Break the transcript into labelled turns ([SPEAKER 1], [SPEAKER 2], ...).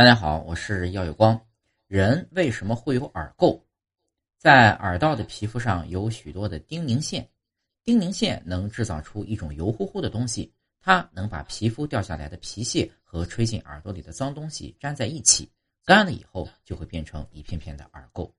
[SPEAKER 1] 大家好，我是耀有光。人为什么会有耳垢？在耳道的皮肤上有许多的丁宁线，丁宁线能制造出一种油乎乎的东西，它能把皮肤掉下来的皮屑和吹进耳朵里的脏东西粘在一起，干了以后就会变成一片片的耳垢。